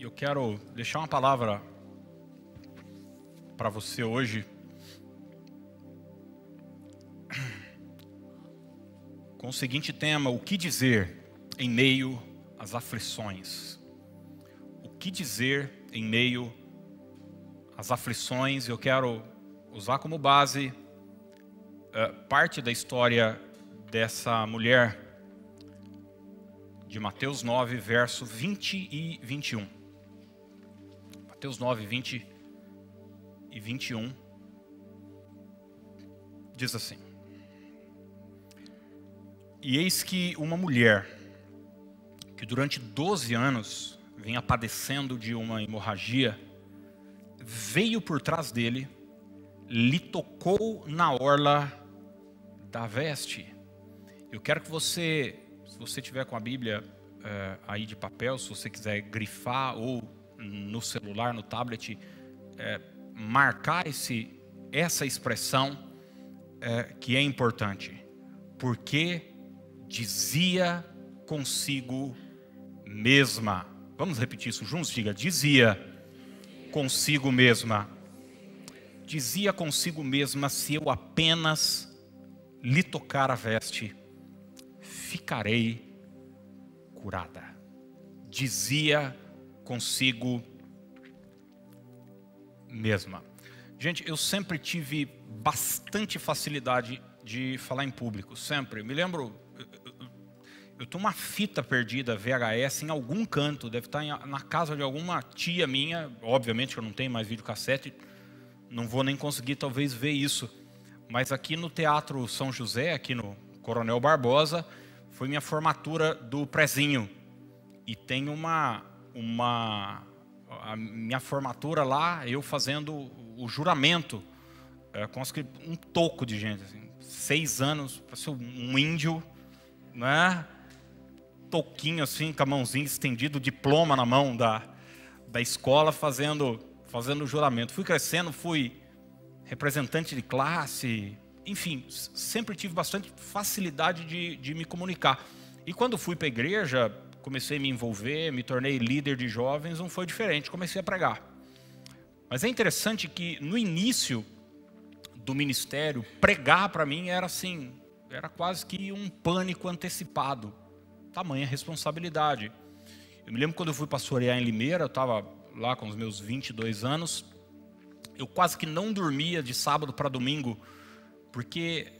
E eu quero deixar uma palavra para você hoje. Com o seguinte tema: o que dizer em meio às aflições? O que dizer em meio às aflições? Eu quero usar como base uh, parte da história dessa mulher de Mateus 9, verso 20 e 21. Mateus 9, 20 e 21 diz assim: E eis que uma mulher que durante 12 anos vinha padecendo de uma hemorragia, veio por trás dele, lhe tocou na orla da veste. Eu quero que você você tiver com a Bíblia é, aí de papel, se você quiser grifar ou no celular, no tablet, é, marcar esse, essa expressão é, que é importante. Porque dizia consigo mesma. Vamos repetir isso juntos? Diga, dizia consigo mesma. Dizia consigo mesma: se eu apenas lhe tocar a veste, ficarei curada. Dizia consigo mesma. Gente, eu sempre tive bastante facilidade de falar em público, sempre. Me lembro, eu tenho uma fita perdida VHS em algum canto, deve estar na casa de alguma tia minha. Obviamente eu não tenho mais videocassete, não vou nem conseguir talvez ver isso. Mas aqui no Teatro São José, aqui no Coronel Barbosa, foi minha formatura do prezinho. E tem uma, uma a minha formatura lá, eu fazendo o juramento, é, um toco de gente, assim, seis anos, parecia um índio, né? Toquinho assim, com a mãozinha estendida, diploma na mão da, da escola, fazendo, fazendo o juramento. Fui crescendo, fui representante de classe, enfim, sempre tive bastante facilidade de, de me comunicar. E quando fui para a igreja, comecei a me envolver, me tornei líder de jovens, não foi diferente, comecei a pregar. Mas é interessante que no início do ministério, pregar para mim era assim, era quase que um pânico antecipado, tamanha responsabilidade. Eu me lembro quando eu fui pastorear em Limeira, eu estava lá com os meus 22 anos, eu quase que não dormia de sábado para domingo, porque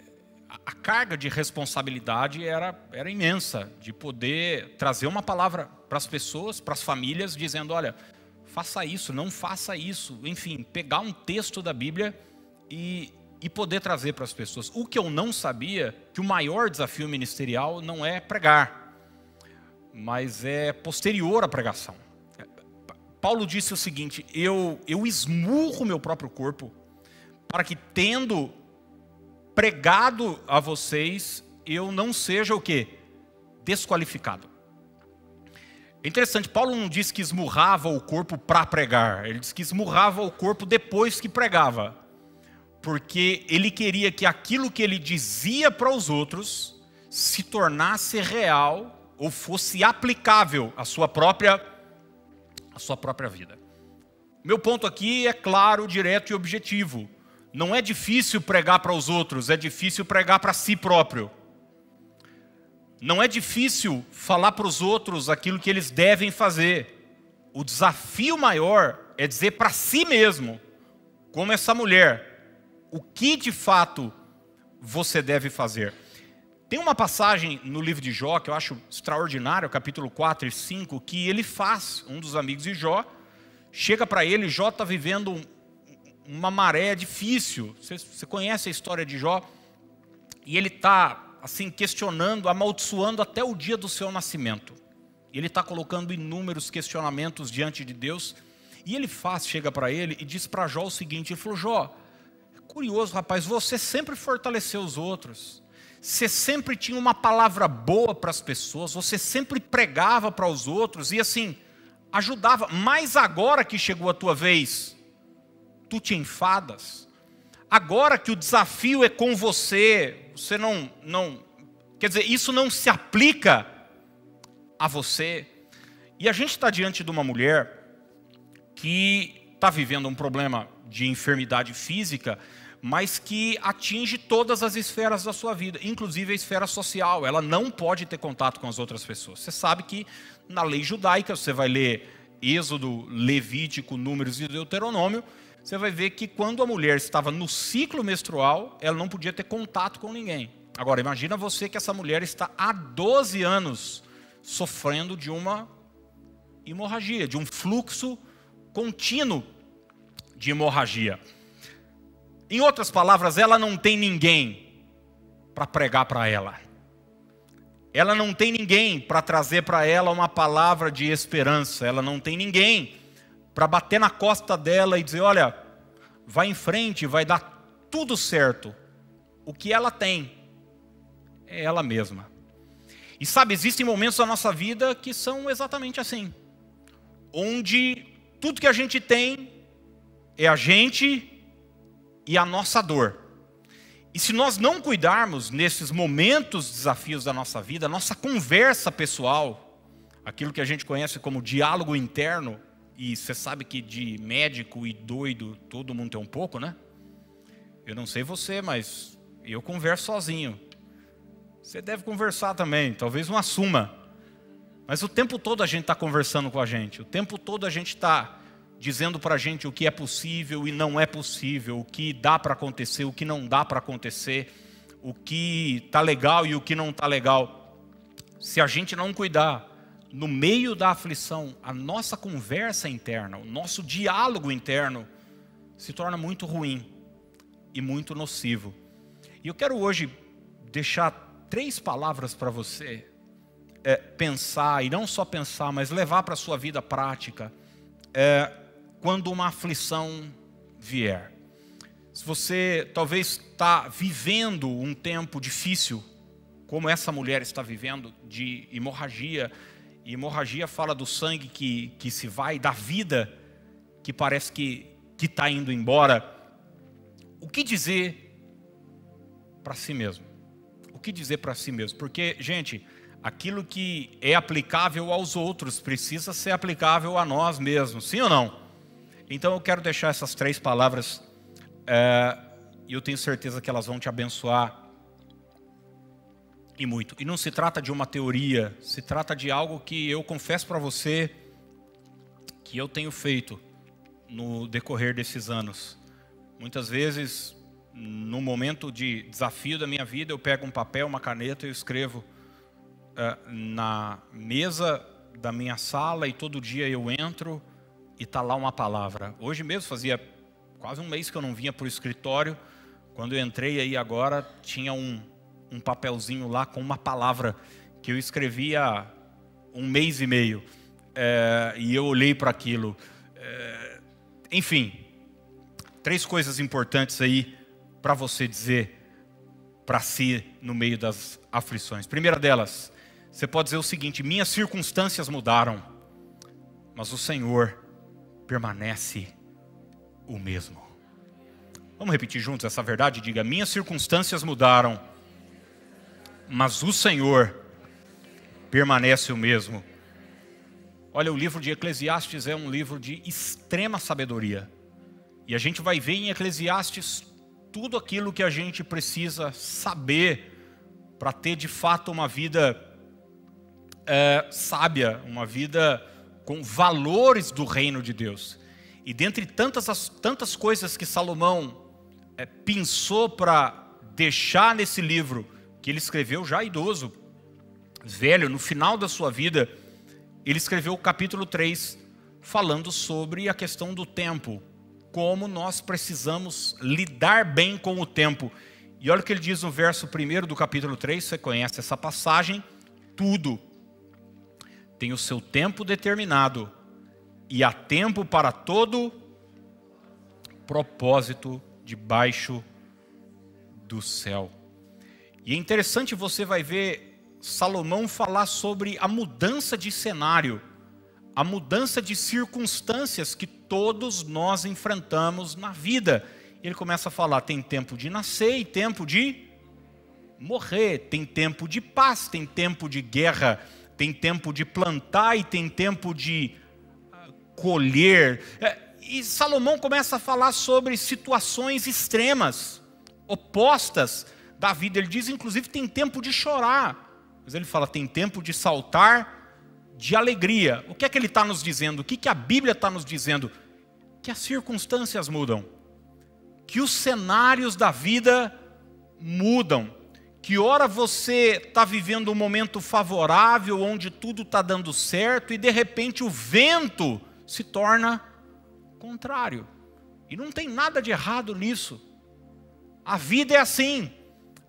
a carga de responsabilidade era, era imensa, de poder trazer uma palavra para as pessoas, para as famílias, dizendo: olha, faça isso, não faça isso. Enfim, pegar um texto da Bíblia e, e poder trazer para as pessoas. O que eu não sabia, que o maior desafio ministerial não é pregar, mas é posterior à pregação. Paulo disse o seguinte: eu, eu esmurro meu próprio corpo, para que, tendo pregado a vocês, eu não seja o que? Desqualificado. É interessante, Paulo não diz que esmurrava o corpo para pregar, ele diz que esmurrava o corpo depois que pregava, porque ele queria que aquilo que ele dizia para os outros se tornasse real ou fosse aplicável à sua própria à sua própria vida. Meu ponto aqui é claro, direto e objetivo. Não é difícil pregar para os outros, é difícil pregar para si próprio. Não é difícil falar para os outros aquilo que eles devem fazer. O desafio maior é dizer para si mesmo, como essa mulher, o que de fato você deve fazer. Tem uma passagem no livro de Jó que eu acho extraordinário, capítulo 4 e 5, que ele faz, um dos amigos de Jó, chega para ele, Jó está vivendo uma maré difícil. Você, você conhece a história de Jó? E ele está assim questionando, amaldiçoando até o dia do seu nascimento. Ele está colocando inúmeros questionamentos diante de Deus. E ele faz, chega para ele e diz para Jó o seguinte: ele falou, Jó, é curioso, rapaz, você sempre fortaleceu os outros. Você sempre tinha uma palavra boa para as pessoas, você sempre pregava para os outros e assim ajudava. Mas agora que chegou a tua vez, tu te enfadas. Agora que o desafio é com você, você não, não, quer dizer, isso não se aplica a você. E a gente está diante de uma mulher que está vivendo um problema de enfermidade física, mas que atinge todas as esferas da sua vida, inclusive a esfera social. Ela não pode ter contato com as outras pessoas. Você sabe que na lei judaica, você vai ler Êxodo, Levítico, Números e Deuteronômio, você vai ver que quando a mulher estava no ciclo menstrual, ela não podia ter contato com ninguém. Agora, imagina você que essa mulher está há 12 anos sofrendo de uma hemorragia, de um fluxo contínuo de hemorragia. Em outras palavras, ela não tem ninguém para pregar para ela. Ela não tem ninguém para trazer para ela uma palavra de esperança. Ela não tem ninguém para bater na costa dela e dizer: olha, vai em frente, vai dar tudo certo. O que ela tem é ela mesma. E sabe, existem momentos da nossa vida que são exatamente assim, onde tudo que a gente tem é a gente e a nossa dor. E se nós não cuidarmos nesses momentos, desafios da nossa vida, nossa conversa pessoal, aquilo que a gente conhece como diálogo interno, e você sabe que de médico e doido todo mundo tem um pouco, né? Eu não sei você, mas eu converso sozinho. Você deve conversar também, talvez não assuma. Mas o tempo todo a gente está conversando com a gente, o tempo todo a gente está dizendo para a gente o que é possível e não é possível, o que dá para acontecer, o que não dá para acontecer, o que está legal e o que não está legal. Se a gente não cuidar, no meio da aflição, a nossa conversa interna, o nosso diálogo interno se torna muito ruim e muito nocivo. E eu quero hoje deixar três palavras para você é, pensar, e não só pensar, mas levar para a sua vida prática. É, quando uma aflição vier. Se você talvez está vivendo um tempo difícil, como essa mulher está vivendo, de hemorragia, e hemorragia fala do sangue que, que se vai, da vida que parece que está indo embora. O que dizer para si mesmo? O que dizer para si mesmo? Porque, gente, aquilo que é aplicável aos outros precisa ser aplicável a nós mesmos, sim ou não? Então eu quero deixar essas três palavras é, e eu tenho certeza que elas vão te abençoar e muito. E não se trata de uma teoria, se trata de algo que eu confesso para você que eu tenho feito no decorrer desses anos. Muitas vezes, no momento de desafio da minha vida, eu pego um papel, uma caneta e escrevo uh, na mesa da minha sala e todo dia eu entro e está lá uma palavra. Hoje mesmo fazia quase um mês que eu não vinha para o escritório. Quando eu entrei aí agora, tinha um, um papelzinho lá com uma palavra que eu escrevi há um mês e meio. É, e eu olhei para aquilo. É, enfim, três coisas importantes aí para você dizer para si no meio das aflições. Primeira delas, você pode dizer o seguinte: minhas circunstâncias mudaram, mas o Senhor permanece o mesmo. Vamos repetir juntos essa verdade? Diga: minhas circunstâncias mudaram, mas o Senhor permanece o mesmo. Olha, o livro de Eclesiastes é um livro de extrema sabedoria. E a gente vai ver em Eclesiastes tudo aquilo que a gente precisa saber para ter de fato uma vida é, sábia, uma vida com valores do reino de Deus. E dentre tantas, tantas coisas que Salomão é, pensou para deixar nesse livro, que ele escreveu já idoso, velho, no final da sua vida, ele escreveu o capítulo 3, falando sobre a questão do tempo, como nós precisamos lidar bem com o tempo. E olha o que ele diz no verso 1 do capítulo 3, você conhece essa passagem, tudo tem o seu tempo determinado e há tempo para todo propósito debaixo do céu. E é interessante você vai ver Salomão falar sobre a mudança de cenário, a mudança de circunstâncias que todos nós enfrentamos na vida. Ele começa a falar: tem tempo de nascer e tempo de morrer, tem tempo de paz, tem tempo de guerra tem tempo de plantar e tem tempo de ah, colher. É, e Salomão começa a falar sobre situações extremas, opostas da vida. Ele diz, inclusive, tem tempo de chorar. Mas ele fala, tem tempo de saltar de alegria. O que é que ele está nos dizendo? O que, que a Bíblia está nos dizendo? Que as circunstâncias mudam, que os cenários da vida mudam, que ora você está vivendo um momento favorável, onde tudo está dando certo, e de repente o vento se torna contrário. E não tem nada de errado nisso. A vida é assim,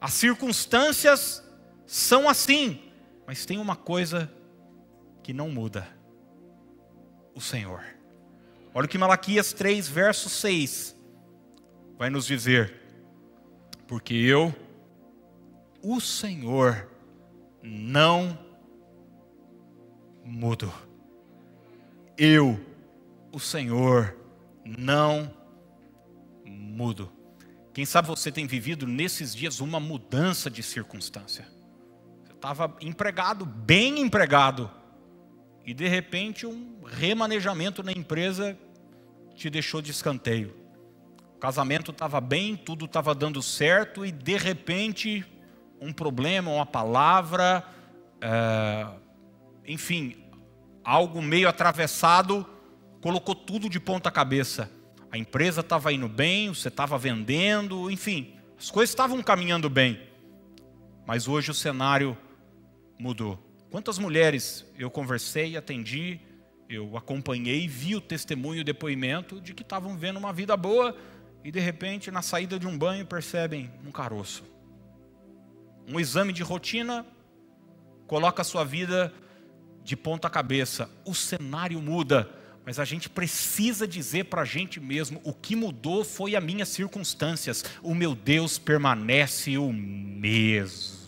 as circunstâncias são assim, mas tem uma coisa que não muda: o Senhor. Olha o que Malaquias 3, verso 6 vai nos dizer: Porque eu, o Senhor, não mudo. Eu, o Senhor, não mudo. Quem sabe você tem vivido nesses dias uma mudança de circunstância. Você estava empregado, bem empregado, e de repente um remanejamento na empresa te deixou de escanteio. O casamento estava bem, tudo estava dando certo e de repente um problema, uma palavra, é, enfim, algo meio atravessado colocou tudo de ponta cabeça. A empresa estava indo bem, você estava vendendo, enfim, as coisas estavam caminhando bem. Mas hoje o cenário mudou. Quantas mulheres eu conversei, atendi, eu acompanhei, vi o testemunho, o depoimento de que estavam vendo uma vida boa e de repente na saída de um banho percebem um caroço. Um exame de rotina coloca a sua vida de ponta cabeça. O cenário muda, mas a gente precisa dizer para a gente mesmo: o que mudou foi as minhas circunstâncias, o meu Deus permanece o mesmo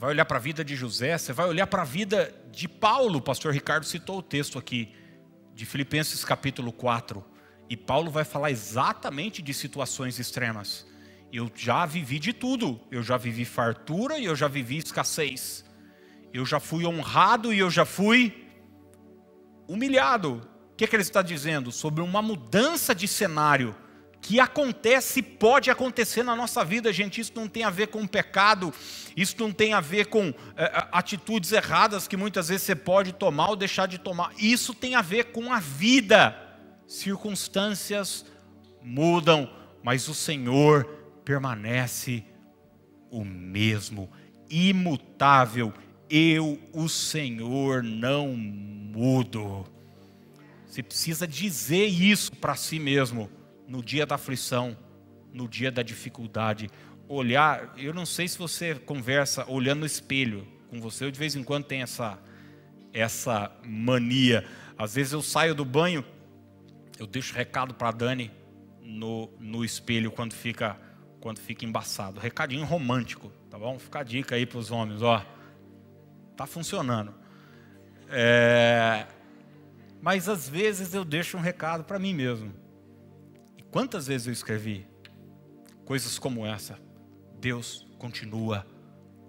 vai olhar para a vida de José, você vai olhar para a vida de Paulo. O pastor Ricardo citou o texto aqui, de Filipenses capítulo 4. E Paulo vai falar exatamente de situações extremas. Eu já vivi de tudo. Eu já vivi fartura e eu já vivi escassez. Eu já fui honrado e eu já fui humilhado. O que, é que ele está dizendo? Sobre uma mudança de cenário que acontece e pode acontecer na nossa vida, gente. Isso não tem a ver com pecado, isso não tem a ver com é, atitudes erradas que muitas vezes você pode tomar ou deixar de tomar. Isso tem a ver com a vida. Circunstâncias mudam, mas o Senhor permanece o mesmo, imutável. Eu, o Senhor, não mudo. Você precisa dizer isso para si mesmo no dia da aflição, no dia da dificuldade. Olhar, eu não sei se você conversa olhando no espelho com você, eu de vez em quando tenho essa, essa mania. Às vezes eu saio do banho, eu deixo recado para a Dani no, no espelho quando fica, quando fica embaçado. Recadinho romântico, tá bom? Fica a dica aí para os homens, ó. Tá funcionando. É... Mas às vezes eu deixo um recado para mim mesmo. Quantas vezes eu escrevi coisas como essa? Deus continua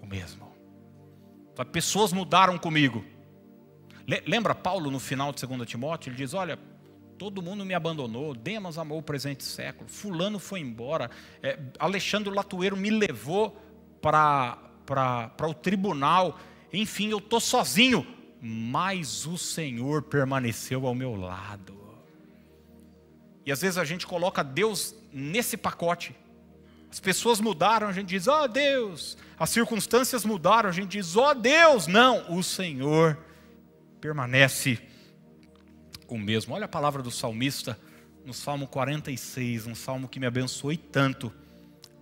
o mesmo. Pessoas mudaram comigo. Lembra Paulo no final de 2 Timóteo? Ele diz: Olha, todo mundo me abandonou, Demas amou o presente século, Fulano foi embora, é, Alexandre Latueiro me levou para o tribunal, enfim, eu estou sozinho, mas o Senhor permaneceu ao meu lado. E às vezes a gente coloca Deus nesse pacote. As pessoas mudaram, a gente diz, ó oh, Deus. As circunstâncias mudaram, a gente diz, ó oh, Deus. Não, o Senhor permanece o mesmo. Olha a palavra do salmista no Salmo 46, um salmo que me abençoe tanto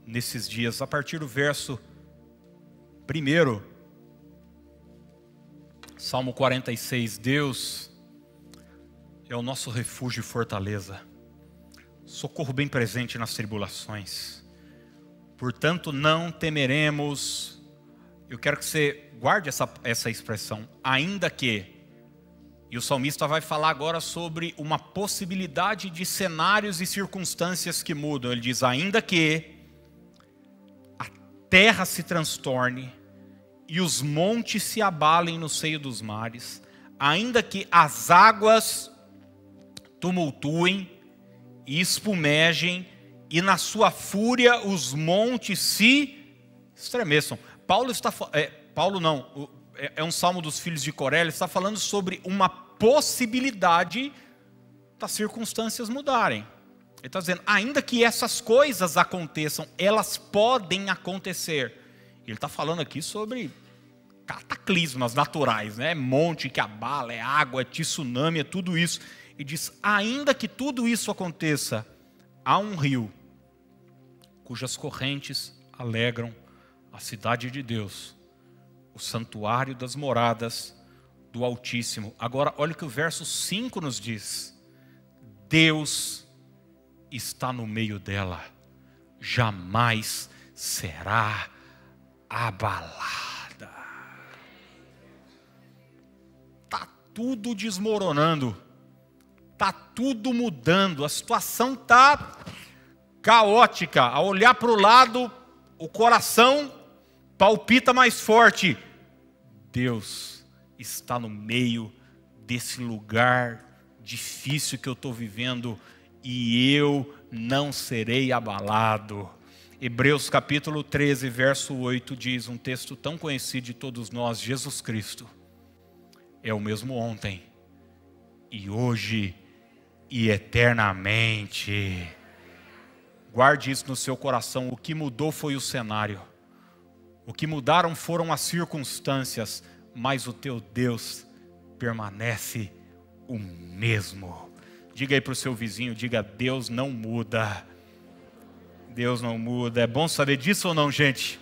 nesses dias. A partir do verso 1, Salmo 46, Deus é o nosso refúgio e fortaleza socorro bem presente nas tribulações. Portanto, não temeremos. Eu quero que você guarde essa, essa expressão, ainda que. E o salmista vai falar agora sobre uma possibilidade de cenários e circunstâncias que mudam. Ele diz: ainda que a terra se transtorne e os montes se abalem no seio dos mares, ainda que as águas tumultuem e espumejem, e na sua fúria os montes se estremeçam. Paulo está é, Paulo não, é, é um salmo dos filhos de Coré, ele está falando sobre uma possibilidade das circunstâncias mudarem. Ele está dizendo, ainda que essas coisas aconteçam, elas podem acontecer. Ele está falando aqui sobre cataclismas naturais, né? Monte que abala, é água, é tsunami, é tudo isso. E diz: ainda que tudo isso aconteça, há um rio cujas correntes alegram a cidade de Deus, o santuário das moradas do Altíssimo. Agora, olha o que o verso 5 nos diz: Deus está no meio dela, jamais será abalada. Está tudo desmoronando, está tudo mudando, a situação está caótica. A olhar para o lado, o coração palpita mais forte. Deus está no meio desse lugar difícil que eu estou vivendo e eu não serei abalado. Hebreus capítulo 13, verso 8 diz um texto tão conhecido de todos nós: Jesus Cristo é o mesmo ontem, e hoje, e eternamente. Guarde isso no seu coração: o que mudou foi o cenário, o que mudaram foram as circunstâncias, mas o teu Deus permanece o mesmo. Diga aí para o seu vizinho: diga, Deus não muda. Deus não muda. É bom saber disso ou não, gente?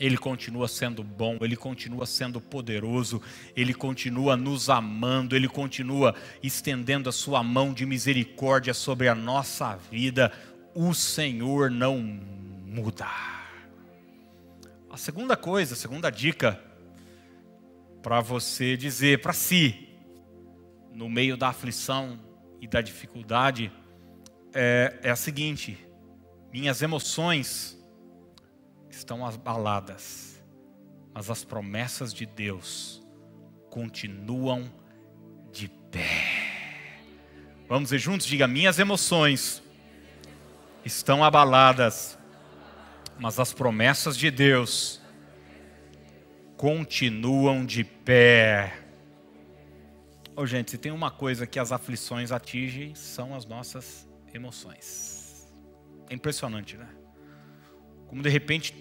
Ele continua sendo bom, ele continua sendo poderoso, ele continua nos amando, ele continua estendendo a sua mão de misericórdia sobre a nossa vida. O Senhor não muda. A segunda coisa, a segunda dica para você dizer para si, no meio da aflição e da dificuldade, é, é a seguinte: minhas emoções estão abaladas, mas as promessas de Deus continuam de pé. Vamos ver juntos? Diga: minhas emoções estão abaladas, mas as promessas de Deus continuam de pé. Oh, gente, se tem uma coisa que as aflições atingem, são as nossas emoções. É impressionante, né? Como de repente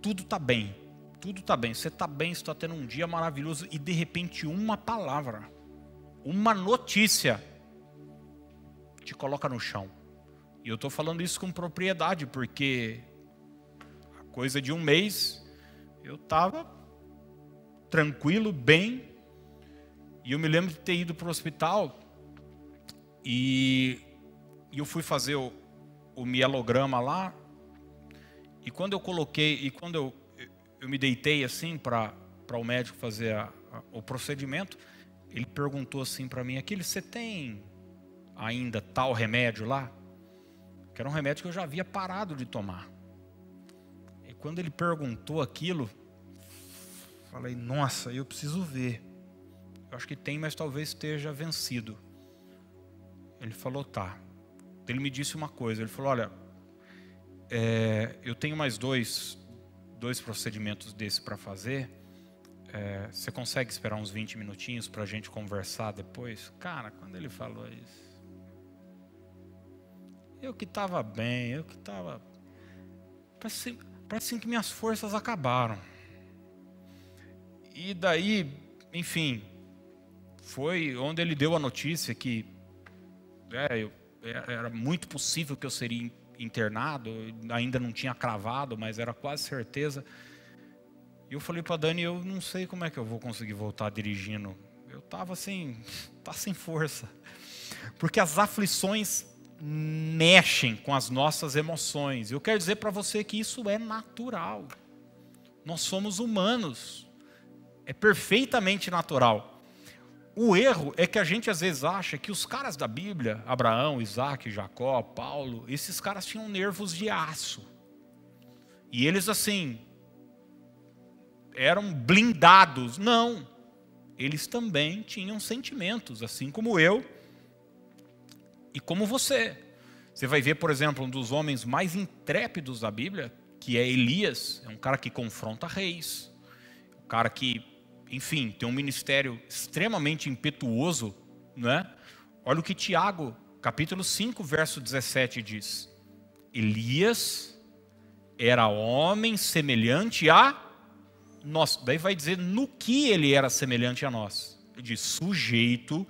tudo está bem, tudo está bem, você está bem, está tendo um dia maravilhoso e de repente uma palavra, uma notícia te coloca no chão. E eu estou falando isso com propriedade, porque a coisa de um mês eu estava tranquilo, bem, e eu me lembro de ter ido para o hospital e, e eu fui fazer o, o mielograma lá. E quando eu coloquei, e quando eu, eu me deitei assim para o médico fazer a, a, o procedimento, ele perguntou assim para mim: aquele você tem ainda tal remédio lá? Que era um remédio que eu já havia parado de tomar. E quando ele perguntou aquilo, falei: nossa, eu preciso ver. Eu acho que tem, mas talvez esteja vencido. Ele falou: tá ele me disse uma coisa. Ele falou: Olha, é, eu tenho mais dois, dois procedimentos desse para fazer. É, você consegue esperar uns 20 minutinhos para a gente conversar depois? Cara, quando ele falou isso, eu que estava bem, eu que estava. Parece, parece que minhas forças acabaram. E daí, enfim, foi onde ele deu a notícia que é, eu era muito possível que eu seria internado, ainda não tinha cravado, mas era quase certeza. E eu falei para Dani, eu não sei como é que eu vou conseguir voltar dirigindo. Eu estava assim, tá sem força. Porque as aflições mexem com as nossas emoções. Eu quero dizer para você que isso é natural. Nós somos humanos. É perfeitamente natural. O erro é que a gente às vezes acha que os caras da Bíblia, Abraão, Isaac, Jacó, Paulo, esses caras tinham nervos de aço. E eles assim eram blindados. Não. eles também tinham sentimentos, assim como eu e como você. Você vai ver, por exemplo, um dos homens mais intrépidos da Bíblia, que é Elias, é um cara que confronta reis, um cara que, enfim, tem um ministério extremamente impetuoso, né? Olha o que Tiago, capítulo 5, verso 17 diz: Elias era homem semelhante a nós. Daí vai dizer no que ele era semelhante a nós. Ele diz sujeito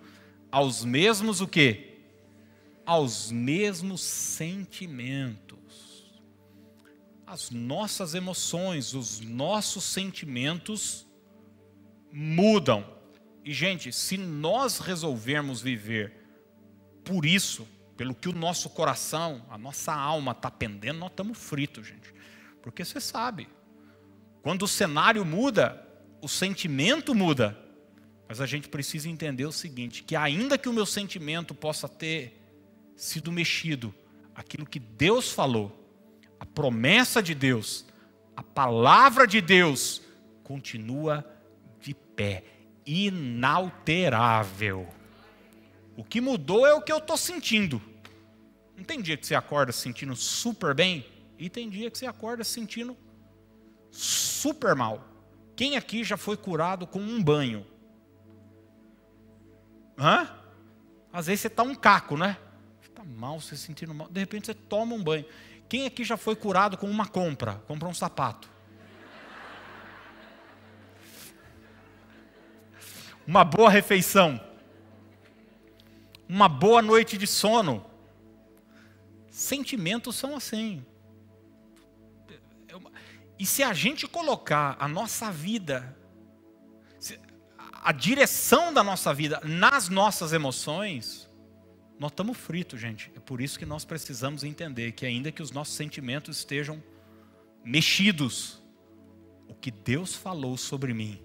aos mesmos o quê? Aos mesmos sentimentos. As nossas emoções, os nossos sentimentos mudam. E gente, se nós resolvermos viver por isso, pelo que o nosso coração, a nossa alma está pendendo, nós estamos fritos, gente. Porque você sabe, quando o cenário muda, o sentimento muda. Mas a gente precisa entender o seguinte: que ainda que o meu sentimento possa ter sido mexido, aquilo que Deus falou, a promessa de Deus, a palavra de Deus, continua pé, inalterável. O que mudou é o que eu estou sentindo. Não tem dia que você acorda se sentindo super bem e tem dia que você acorda se sentindo super mal. Quem aqui já foi curado com um banho? Hã? Às vezes você está um caco, né? Você está mal, você sentindo mal. De repente você toma um banho. Quem aqui já foi curado com uma compra? Compra um sapato. Uma boa refeição uma boa noite de sono. Sentimentos são assim. E se a gente colocar a nossa vida, a direção da nossa vida nas nossas emoções, nós estamos fritos, gente. É por isso que nós precisamos entender que, ainda que os nossos sentimentos estejam mexidos, o que Deus falou sobre mim,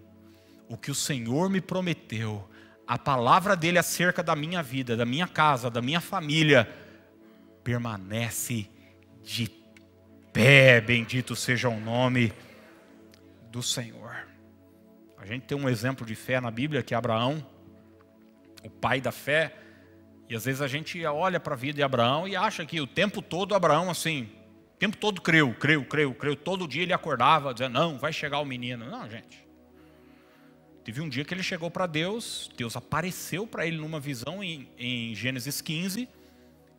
o que o Senhor me prometeu, a palavra dele acerca da minha vida, da minha casa, da minha família, permanece de pé. Bendito seja o nome do Senhor. A gente tem um exemplo de fé na Bíblia que é Abraão, o pai da fé. E às vezes a gente olha para a vida de Abraão e acha que o tempo todo Abraão assim, o tempo todo creu, creu, creu, creu. Todo dia ele acordava dizendo: "Não, vai chegar o menino". Não, gente. Teve um dia que ele chegou para Deus, Deus apareceu para ele numa visão em, em, Gênesis 15,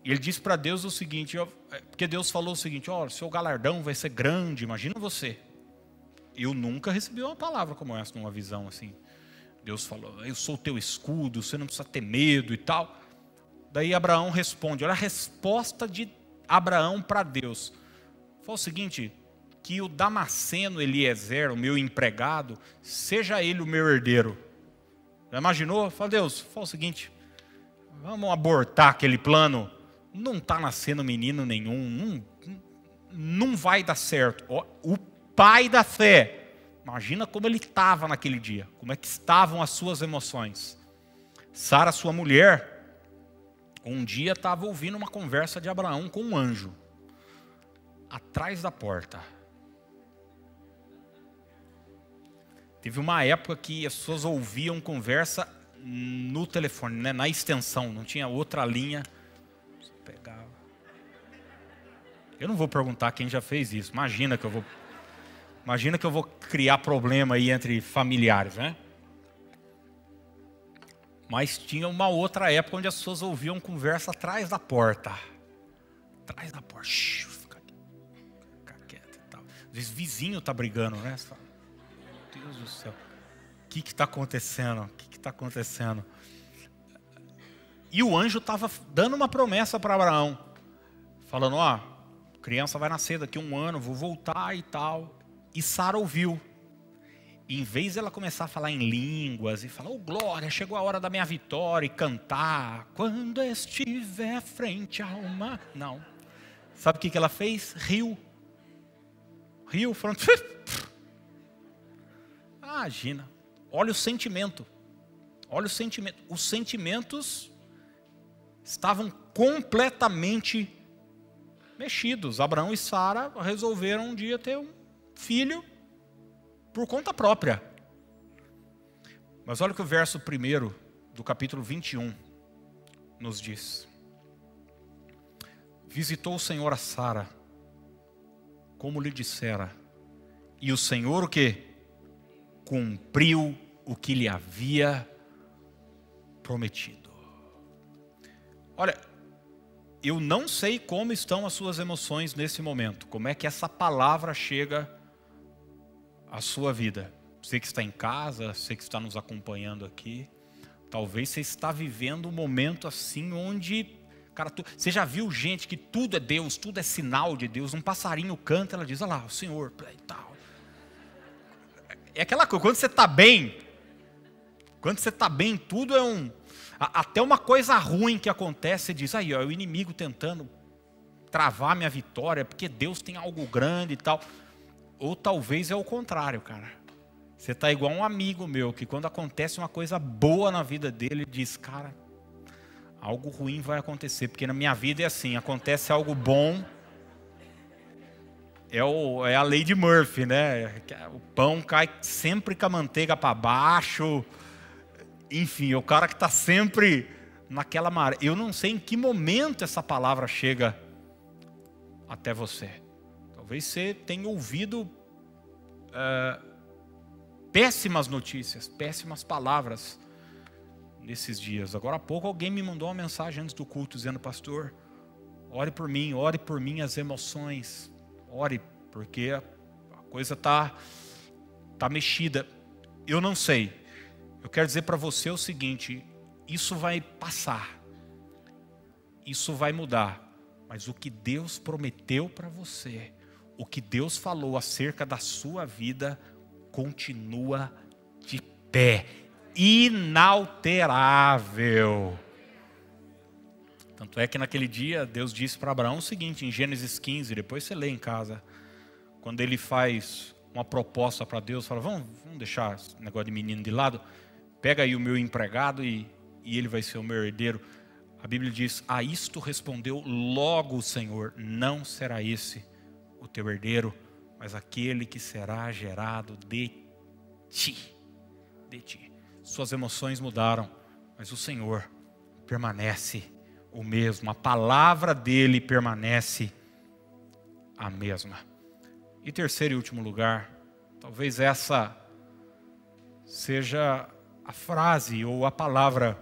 e ele disse para Deus o seguinte, é, porque Deus falou o seguinte, ó, seu galardão vai ser grande, imagina você. Eu nunca recebi uma palavra como essa numa visão assim. Deus falou, eu sou o teu escudo, você não precisa ter medo e tal. Daí Abraão responde, olha a resposta de Abraão para Deus. Foi o seguinte, que o Damasceno Eliezer, o meu empregado, seja ele o meu herdeiro. Já imaginou? Fala, Deus, fala o seguinte: vamos abortar aquele plano. Não está nascendo menino nenhum, não, não vai dar certo. O pai da fé, imagina como ele estava naquele dia, como é que estavam as suas emoções. Sara, sua mulher, um dia estava ouvindo uma conversa de Abraão com um anjo, atrás da porta. Teve uma época que as pessoas ouviam conversa no telefone, né, na extensão, não tinha outra linha. Pegava. Eu não vou perguntar quem já fez isso. Imagina que eu vou Imagina que eu vou criar problema aí entre familiares, né? Mas tinha uma outra época onde as pessoas ouviam conversa atrás da porta. Atrás da porta. Shhh, fica, fica quieto e tal. Às vezes vizinho tá brigando, né? Você fala, Deus do céu. O que está acontecendo? O que está acontecendo? E o anjo estava dando uma promessa para Abraão, falando: Ó, criança vai nascer daqui a um ano, vou voltar e tal. E Sara ouviu. E em vez dela começar a falar em línguas e falar, oh glória, chegou a hora da minha vitória e cantar, quando estiver frente ao mar. Não. Sabe o que ela fez? Riu. Riu, falando, Imagina. Olha o sentimento. Olha o sentimento. Os sentimentos estavam completamente mexidos. Abraão e Sara resolveram um dia ter um filho por conta própria. Mas olha o que o verso 1 do capítulo 21 nos diz. Visitou o Senhor a Sara, como lhe dissera, e o Senhor o que? Cumpriu o que lhe havia prometido. Olha, eu não sei como estão as suas emoções nesse momento, como é que essa palavra chega à sua vida. Você que está em casa, você que está nos acompanhando aqui, talvez você está vivendo um momento assim onde, cara, tu, você já viu gente que tudo é Deus, tudo é sinal de Deus, um passarinho canta, ela diz, olha lá, o Senhor, e tal. É aquela coisa, quando você está bem, quando você está bem, tudo é um, até uma coisa ruim que acontece, você diz, aí, ó, é o inimigo tentando travar minha vitória, porque Deus tem algo grande e tal. Ou talvez é o contrário, cara. Você está igual um amigo meu, que quando acontece uma coisa boa na vida dele, diz, cara, algo ruim vai acontecer, porque na minha vida é assim, acontece algo bom, é, o, é a lei de Murphy, né? O pão cai sempre com a manteiga para baixo, enfim, é o cara que está sempre naquela maré. Eu não sei em que momento essa palavra chega até você. Talvez você tenha ouvido é, péssimas notícias, péssimas palavras nesses dias. Agora há pouco alguém me mandou uma mensagem antes do culto dizendo, pastor, ore por mim, ore por minhas emoções, ore, porque a coisa está tá mexida. Eu não sei, eu quero dizer para você o seguinte: isso vai passar, isso vai mudar, mas o que Deus prometeu para você, o que Deus falou acerca da sua vida, continua de pé, inalterável. Tanto é que naquele dia Deus disse para Abraão o seguinte, em Gênesis 15, depois você lê em casa, quando ele faz uma proposta para Deus, fala: vamos, vamos deixar esse negócio de menino de lado pega aí o meu empregado e, e ele vai ser o meu herdeiro. A Bíblia diz: A isto respondeu logo o Senhor: Não será esse o teu herdeiro, mas aquele que será gerado de ti. De ti. Suas emoções mudaram, mas o Senhor permanece o mesmo. A palavra dele permanece a mesma. E terceiro e último lugar, talvez essa seja a frase ou a palavra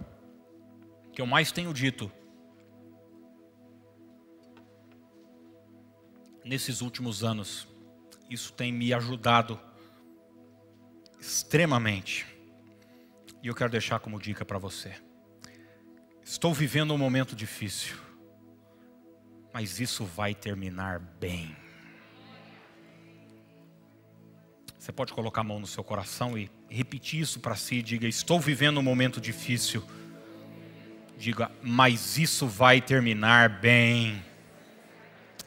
que eu mais tenho dito nesses últimos anos. Isso tem me ajudado extremamente. E eu quero deixar como dica para você. Estou vivendo um momento difícil, mas isso vai terminar bem. Você pode colocar a mão no seu coração e repetir isso para si. Diga: Estou vivendo um momento difícil. Diga, mas isso vai terminar bem.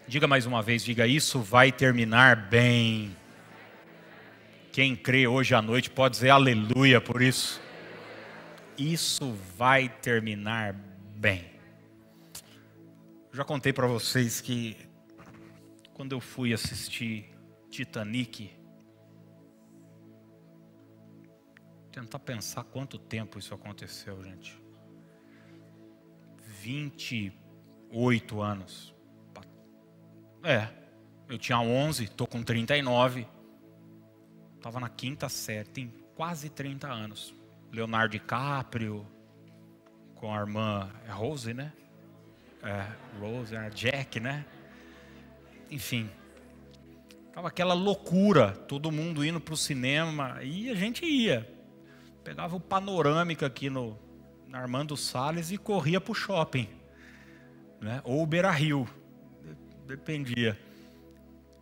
Diga mais uma vez: Diga, isso vai terminar bem. Quem crê hoje à noite pode dizer aleluia por isso. Isso vai terminar bem. já contei para vocês que quando eu fui assistir Titanic, tentar pensar quanto tempo isso aconteceu, gente. 28 anos. É, eu tinha 11, estou com 39. Estava na quinta série, tem quase 30 anos. Leonardo DiCaprio, com a irmã é Rose, né? É, Rose, a Jack, né? Enfim, tava aquela loucura, todo mundo indo para o cinema e a gente ia pegava o panorâmica aqui no, na Armando Salles e corria para o shopping, né? ou Beira Rio, dependia.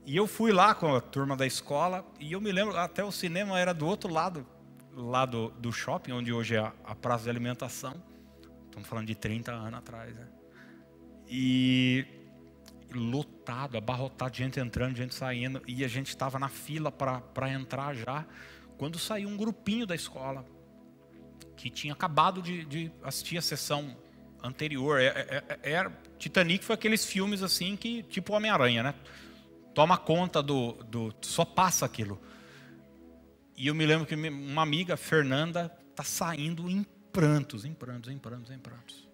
E eu fui lá com a turma da escola e eu me lembro, até o cinema era do outro lado, lá do, do shopping, onde hoje é a, a praça de alimentação. Estamos falando de 30 anos atrás. Né? E lotado, abarrotado, gente entrando, gente saindo. E a gente estava na fila para entrar já. Quando saiu um grupinho da escola que tinha acabado de, de assistir a sessão anterior. É, é, é, Titanic foi aqueles filmes assim que, tipo Homem-Aranha, né? Toma conta do, do. Só passa aquilo. E eu me lembro que uma amiga, Fernanda, tá saindo em prantos, em prantos, em prantos, em prantos.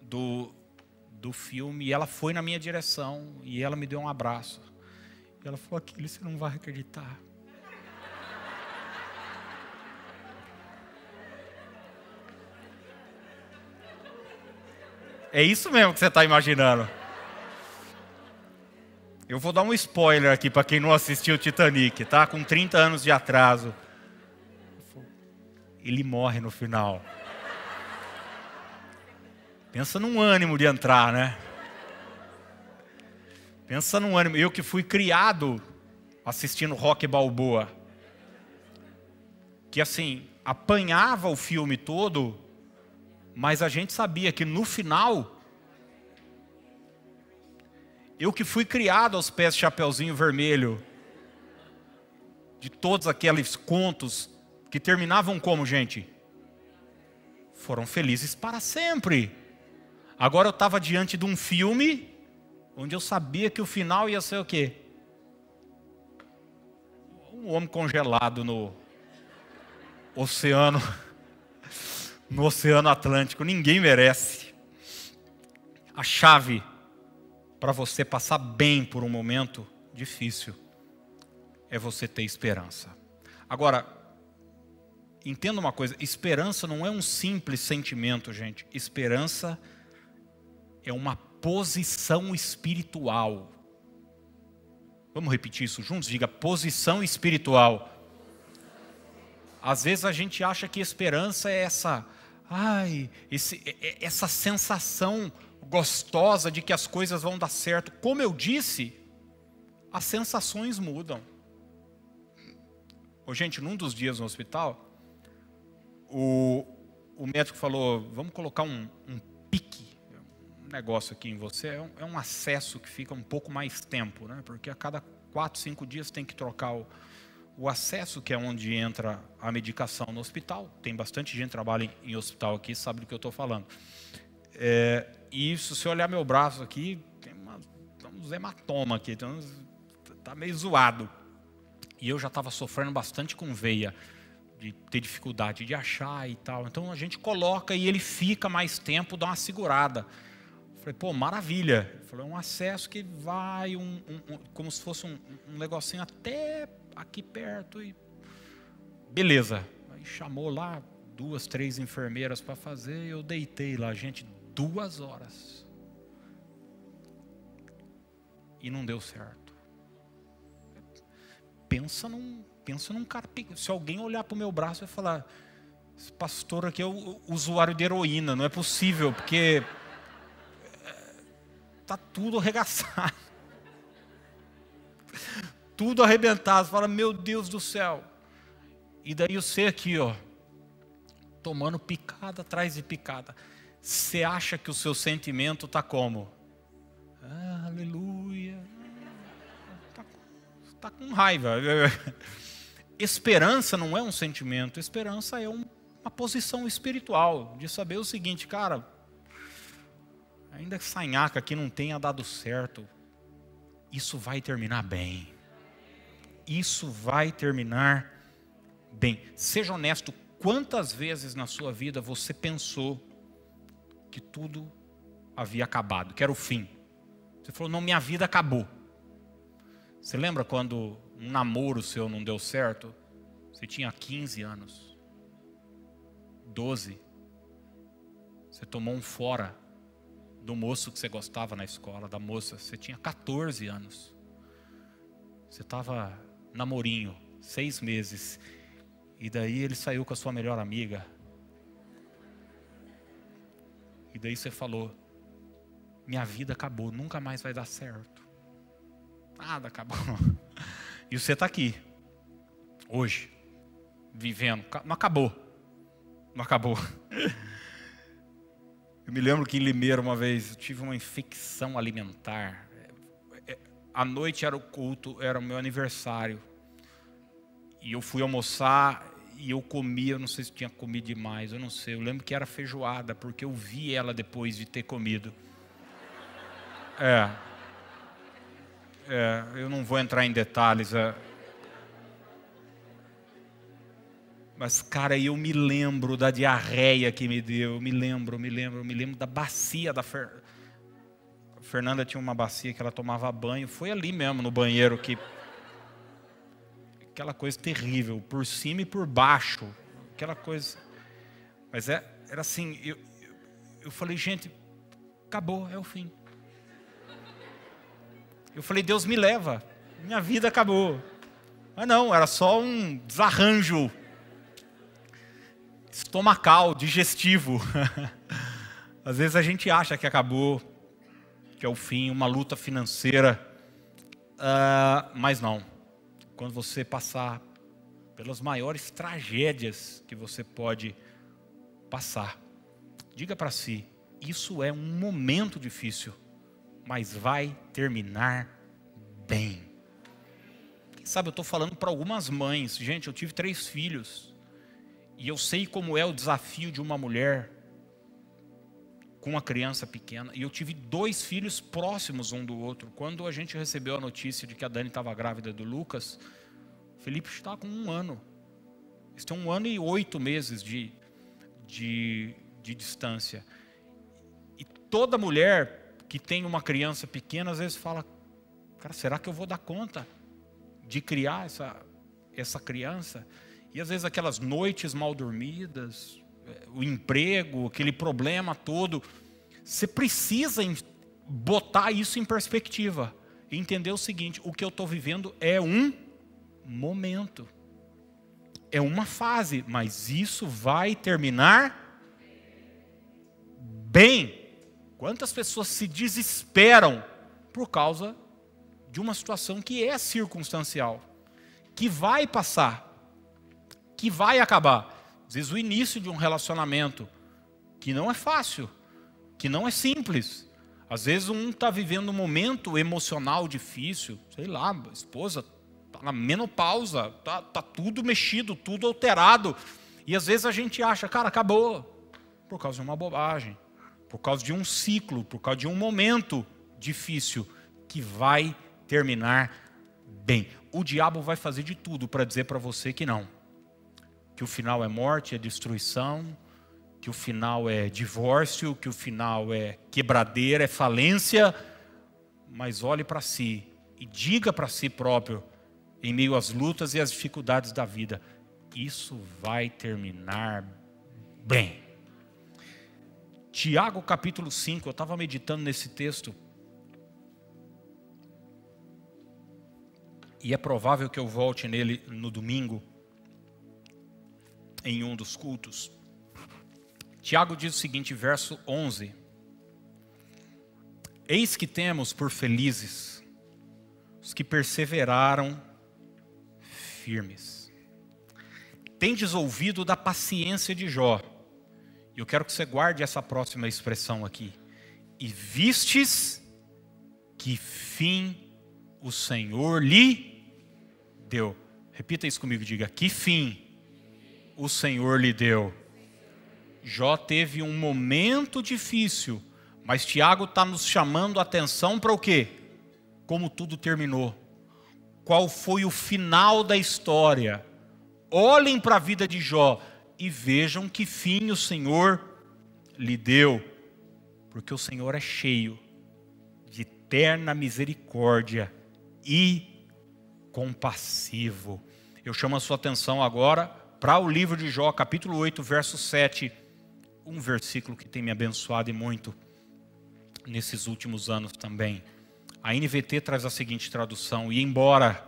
Do, do filme, e ela foi na minha direção, e ela me deu um abraço. E ela falou, aquilo você não vai acreditar. É isso mesmo que você está imaginando. Eu vou dar um spoiler aqui para quem não assistiu Titanic, tá? Com 30 anos de atraso. Ele morre no final. Pensa num ânimo de entrar, né? Pensa num ânimo. Eu que fui criado assistindo Rock Balboa. Que assim, apanhava o filme todo, mas a gente sabia que no final. Eu que fui criado aos pés de Chapeuzinho Vermelho. De todos aqueles contos que terminavam como, gente? Foram felizes para sempre. Agora eu estava diante de um filme onde eu sabia que o final ia ser o quê? Um homem congelado no oceano, no oceano Atlântico. Ninguém merece. A chave para você passar bem por um momento difícil é você ter esperança. Agora, entenda uma coisa: esperança não é um simples sentimento, gente. Esperança é uma posição espiritual. Vamos repetir isso juntos? Diga posição espiritual. Às vezes a gente acha que esperança é essa, ai, esse, é, é, essa sensação gostosa de que as coisas vão dar certo. Como eu disse, as sensações mudam. Ô, gente, num dos dias no hospital, o, o médico falou: vamos colocar um, um pique negócio aqui em você, é um, é um, acesso que fica um pouco mais tempo, né? porque a cada quatro, cinco dias tem que trocar o, o acesso, que é onde entra a medicação no hospital. Tem bastante gente que trabalha em, em hospital aqui, sabe do que eu estou falando. É, e se olhar meu braço aqui, tem uma, uns hematomas aqui, está tá meio zoado. E eu já estava sofrendo bastante com veia, de ter dificuldade de achar e tal. Então a gente coloca e ele fica mais tempo, dá uma segurada. Falei, pô, maravilha. Falou, é um acesso que vai, um, um, um, como se fosse um, um negocinho até aqui perto. E... Beleza. Aí chamou lá duas, três enfermeiras para fazer. Eu deitei lá, gente, duas horas. E não deu certo. Pensa num, pensa num cara. Se alguém olhar para o meu braço e falar, esse pastor aqui é o usuário de heroína, não é possível, porque tá tudo arregaçado. tudo arrebentado. Você fala, meu Deus do céu. E daí você aqui, ó, tomando picada atrás de picada. Você acha que o seu sentimento está como? Ah, aleluia. Está tá com raiva. Esperança não é um sentimento, esperança é um, uma posição espiritual de saber o seguinte, cara, ainda que Sanhaca aqui não tenha dado certo, isso vai terminar bem. Isso vai terminar bem. Seja honesto, quantas vezes na sua vida você pensou que tudo havia acabado, que era o fim? Você falou, não, minha vida acabou. Você lembra quando um namoro seu não deu certo? Você tinha 15 anos, 12. Você tomou um fora do moço que você gostava na escola, da moça. Você tinha 14 anos. Você estava namorinho, seis meses. E daí ele saiu com a sua melhor amiga. E daí você falou: Minha vida acabou, nunca mais vai dar certo. Nada acabou. E você está aqui, hoje, vivendo. Não acabou. Não acabou. Eu me lembro que em Limeira, uma vez, eu tive uma infecção alimentar. A noite era o culto, era o meu aniversário. E eu fui almoçar e eu comi, eu não sei se tinha comido demais, eu não sei. Eu lembro que era feijoada, porque eu vi ela depois de ter comido. É. É, eu não vou entrar em detalhes. É. Mas, cara, eu me lembro da diarreia que me deu. Eu me lembro, me lembro, me lembro da bacia da Fer... Fernanda tinha uma bacia que ela tomava banho. Foi ali mesmo, no banheiro, que. Aquela coisa terrível, por cima e por baixo. Aquela coisa. Mas é, era assim, eu, eu falei, gente, acabou, é o fim. Eu falei, Deus me leva, minha vida acabou. Mas não, era só um desarranjo estomacal, digestivo. Às vezes a gente acha que acabou, que é o fim, uma luta financeira, uh, mas não. Quando você passar pelas maiores tragédias que você pode passar, diga para si: isso é um momento difícil, mas vai terminar bem. Quem sabe eu estou falando para algumas mães, gente, eu tive três filhos. E eu sei como é o desafio de uma mulher com uma criança pequena. E eu tive dois filhos próximos um do outro. Quando a gente recebeu a notícia de que a Dani estava grávida do Lucas, Felipe está com um ano. Eles têm um ano e oito meses de, de, de distância. E toda mulher que tem uma criança pequena, às vezes fala: Cara, será que eu vou dar conta de criar essa, essa criança? E às vezes aquelas noites mal dormidas, o emprego, aquele problema todo, você precisa botar isso em perspectiva. Entender o seguinte: o que eu estou vivendo é um momento, é uma fase, mas isso vai terminar bem. Quantas pessoas se desesperam por causa de uma situação que é circunstancial, que vai passar que vai acabar. Às vezes o início de um relacionamento que não é fácil, que não é simples. Às vezes um está vivendo um momento emocional difícil, sei lá, a esposa está na menopausa, está tá tudo mexido, tudo alterado. E às vezes a gente acha, cara, acabou, por causa de uma bobagem, por causa de um ciclo, por causa de um momento difícil que vai terminar bem. O diabo vai fazer de tudo para dizer para você que não que o final é morte, é destruição, que o final é divórcio, que o final é quebradeira, é falência, mas olhe para si e diga para si próprio, em meio às lutas e às dificuldades da vida, isso vai terminar bem. Tiago capítulo 5, eu estava meditando nesse texto. E é provável que eu volte nele no domingo em um dos cultos. Tiago diz o seguinte, verso 11: Eis que temos por felizes os que perseveraram firmes. Tendes ouvido da paciência de Jó. E eu quero que você guarde essa próxima expressão aqui. E vistes que fim o Senhor lhe deu. Repita isso comigo, diga: que fim o Senhor lhe deu. Jó teve um momento difícil, mas Tiago está nos chamando a atenção para o quê? Como tudo terminou. Qual foi o final da história? Olhem para a vida de Jó e vejam que fim o Senhor lhe deu, porque o Senhor é cheio de eterna misericórdia e compassivo. Eu chamo a sua atenção agora para o livro de Jó, capítulo 8, verso 7, um versículo que tem me abençoado e muito nesses últimos anos também. A NVT traz a seguinte tradução: E embora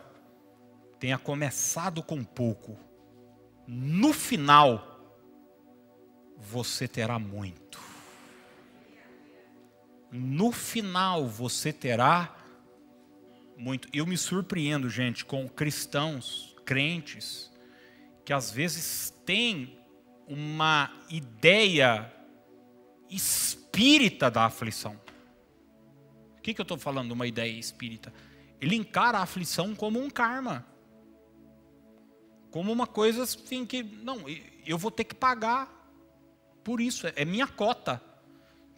tenha começado com pouco, no final você terá muito. No final você terá muito. Eu me surpreendo, gente, com cristãos, crentes, que às vezes tem uma ideia espírita da aflição. O que, que eu estou falando, uma ideia espírita? Ele encara a aflição como um karma, como uma coisa assim que, não, eu vou ter que pagar por isso, é minha cota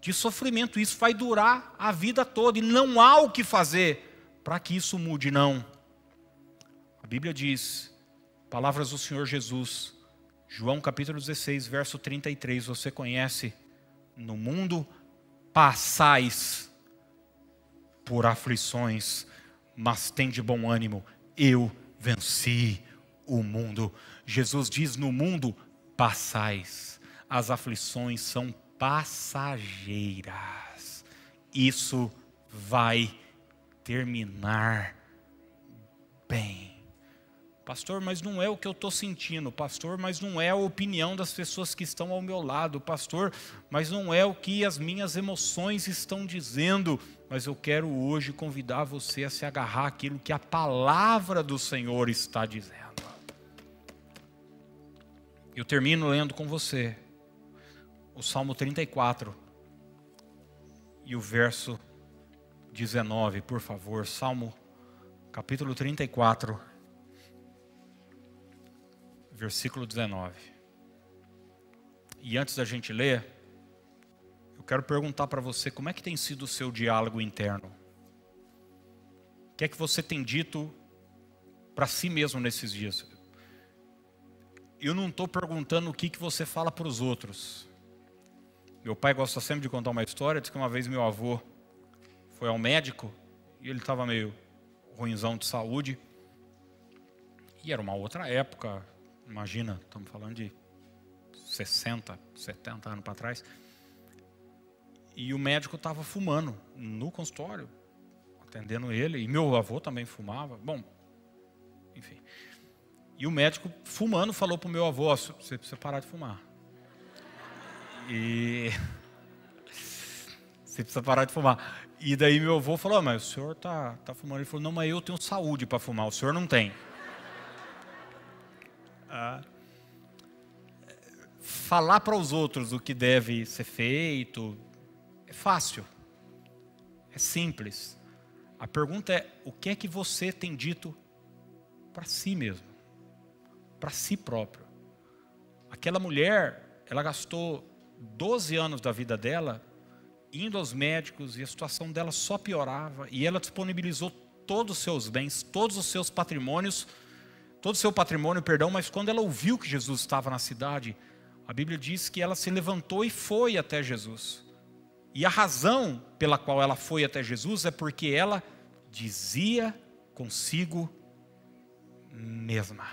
de sofrimento, isso vai durar a vida toda e não há o que fazer para que isso mude, não. A Bíblia diz Palavras do Senhor Jesus: João capítulo 16, verso 33, você conhece? No mundo passais por aflições, mas tem de bom ânimo, eu venci o mundo. Jesus diz: no mundo passais, as aflições são passageiras. Isso vai terminar bem. Pastor, mas não é o que eu estou sentindo. Pastor, mas não é a opinião das pessoas que estão ao meu lado. Pastor, mas não é o que as minhas emoções estão dizendo. Mas eu quero hoje convidar você a se agarrar aquilo que a palavra do Senhor está dizendo. Eu termino lendo com você o Salmo 34 e o verso 19, por favor. Salmo capítulo 34, versículo 19. E antes da gente ler, eu quero perguntar para você como é que tem sido o seu diálogo interno. O que é que você tem dito para si mesmo nesses dias? Eu não estou perguntando o que, que você fala para os outros. Meu pai gosta sempre de contar uma história. Diz que uma vez meu avô foi ao médico e ele estava meio ruimzão de saúde. E era uma outra época, imagina, estamos falando de 60, 70 anos para trás. E o médico estava fumando no consultório, atendendo ele. E meu avô também fumava. Bom, enfim. E o médico, fumando, falou para o meu avô: você precisa parar de fumar. E. Você precisa parar de fumar. E daí meu avô falou: ah, Mas o senhor está tá fumando? Ele falou: Não, mas eu tenho saúde para fumar, o senhor não tem. Ah, falar para os outros o que deve ser feito é fácil, é simples. A pergunta é: o que é que você tem dito para si mesmo, para si próprio? Aquela mulher, ela gastou 12 anos da vida dela indo aos médicos e a situação dela só piorava e ela disponibilizou todos os seus bens, todos os seus patrimônios, todo o seu patrimônio, perdão, mas quando ela ouviu que Jesus estava na cidade, a Bíblia diz que ela se levantou e foi até Jesus. E a razão pela qual ela foi até Jesus é porque ela dizia consigo mesma.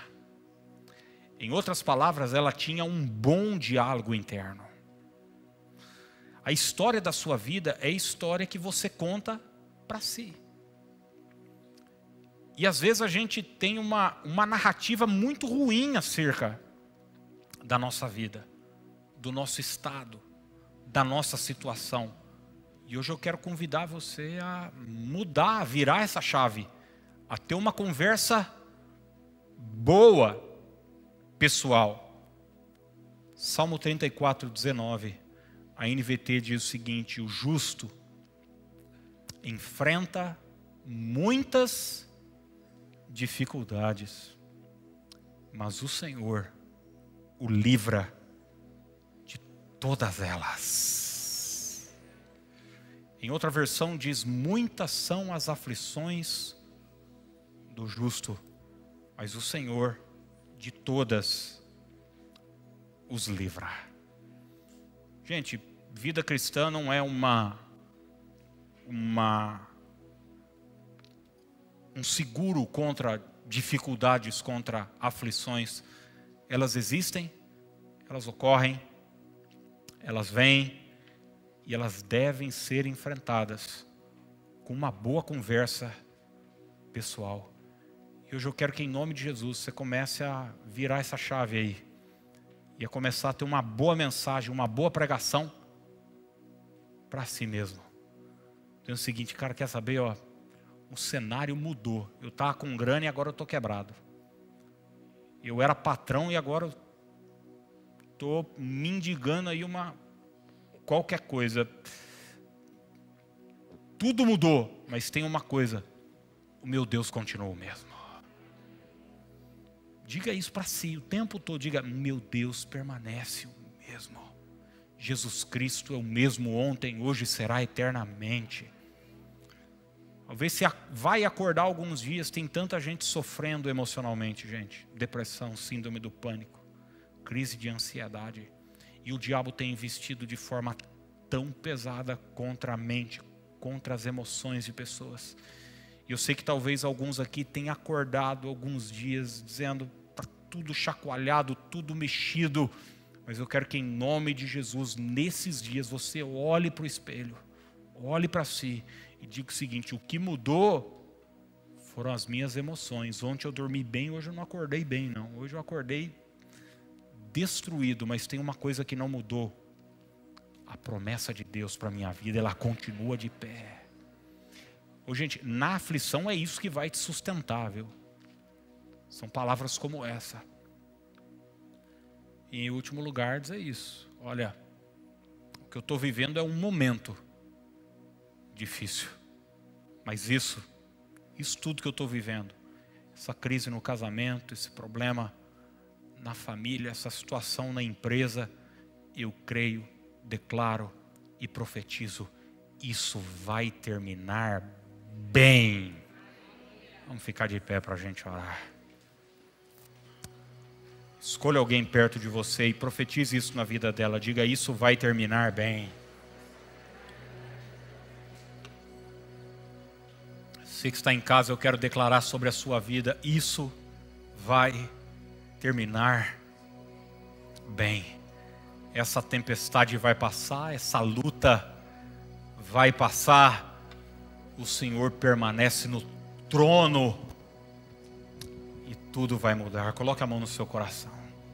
Em outras palavras, ela tinha um bom diálogo interno. A história da sua vida é a história que você conta para si. E às vezes a gente tem uma, uma narrativa muito ruim acerca da nossa vida, do nosso estado, da nossa situação. E hoje eu quero convidar você a mudar, a virar essa chave, a ter uma conversa boa, pessoal. Salmo 34, 19 a NVT diz o seguinte: o justo enfrenta muitas dificuldades, mas o Senhor o livra de todas elas. Em outra versão diz: muitas são as aflições do justo, mas o Senhor de todas os livra. Gente, vida cristã não é uma uma um seguro contra dificuldades, contra aflições. Elas existem, elas ocorrem, elas vêm e elas devem ser enfrentadas com uma boa conversa pessoal. E hoje eu quero que em nome de Jesus você comece a virar essa chave aí e a começar a ter uma boa mensagem, uma boa pregação para si mesmo. Tem o seguinte, cara, quer saber, ó, o cenário mudou. Eu estava com grana e agora eu estou quebrado. Eu era patrão e agora estou mendigando aí uma qualquer coisa. Tudo mudou, mas tem uma coisa: o meu Deus continuou o mesmo. Diga isso para si o tempo todo. Diga: meu Deus permanece o mesmo. Jesus Cristo é o mesmo ontem, hoje será eternamente. Talvez você vai acordar alguns dias, tem tanta gente sofrendo emocionalmente, gente. Depressão, síndrome do pânico, crise de ansiedade. E o diabo tem investido de forma tão pesada contra a mente, contra as emoções de pessoas. E eu sei que talvez alguns aqui tenham acordado alguns dias dizendo: está tudo chacoalhado, tudo mexido. Mas eu quero que, em nome de Jesus, nesses dias, você olhe para o espelho, olhe para si e diga o seguinte: o que mudou foram as minhas emoções. Ontem eu dormi bem, hoje eu não acordei bem, não. Hoje eu acordei destruído, mas tem uma coisa que não mudou. A promessa de Deus para a minha vida, ela continua de pé. Ô, gente, na aflição é isso que vai te sustentar, viu? São palavras como essa. E em último lugar, dizer isso. Olha, o que eu estou vivendo é um momento difícil. Mas isso isso tudo que eu estou vivendo, essa crise no casamento, esse problema na família, essa situação na empresa, eu creio, declaro e profetizo, isso vai terminar bem. Vamos ficar de pé para a gente orar. Escolha alguém perto de você e profetize isso na vida dela. Diga: Isso vai terminar bem. Você que está em casa, eu quero declarar sobre a sua vida: isso vai terminar bem. Essa tempestade vai passar, essa luta vai passar. O Senhor permanece no trono e tudo vai mudar. Coloque a mão no seu coração.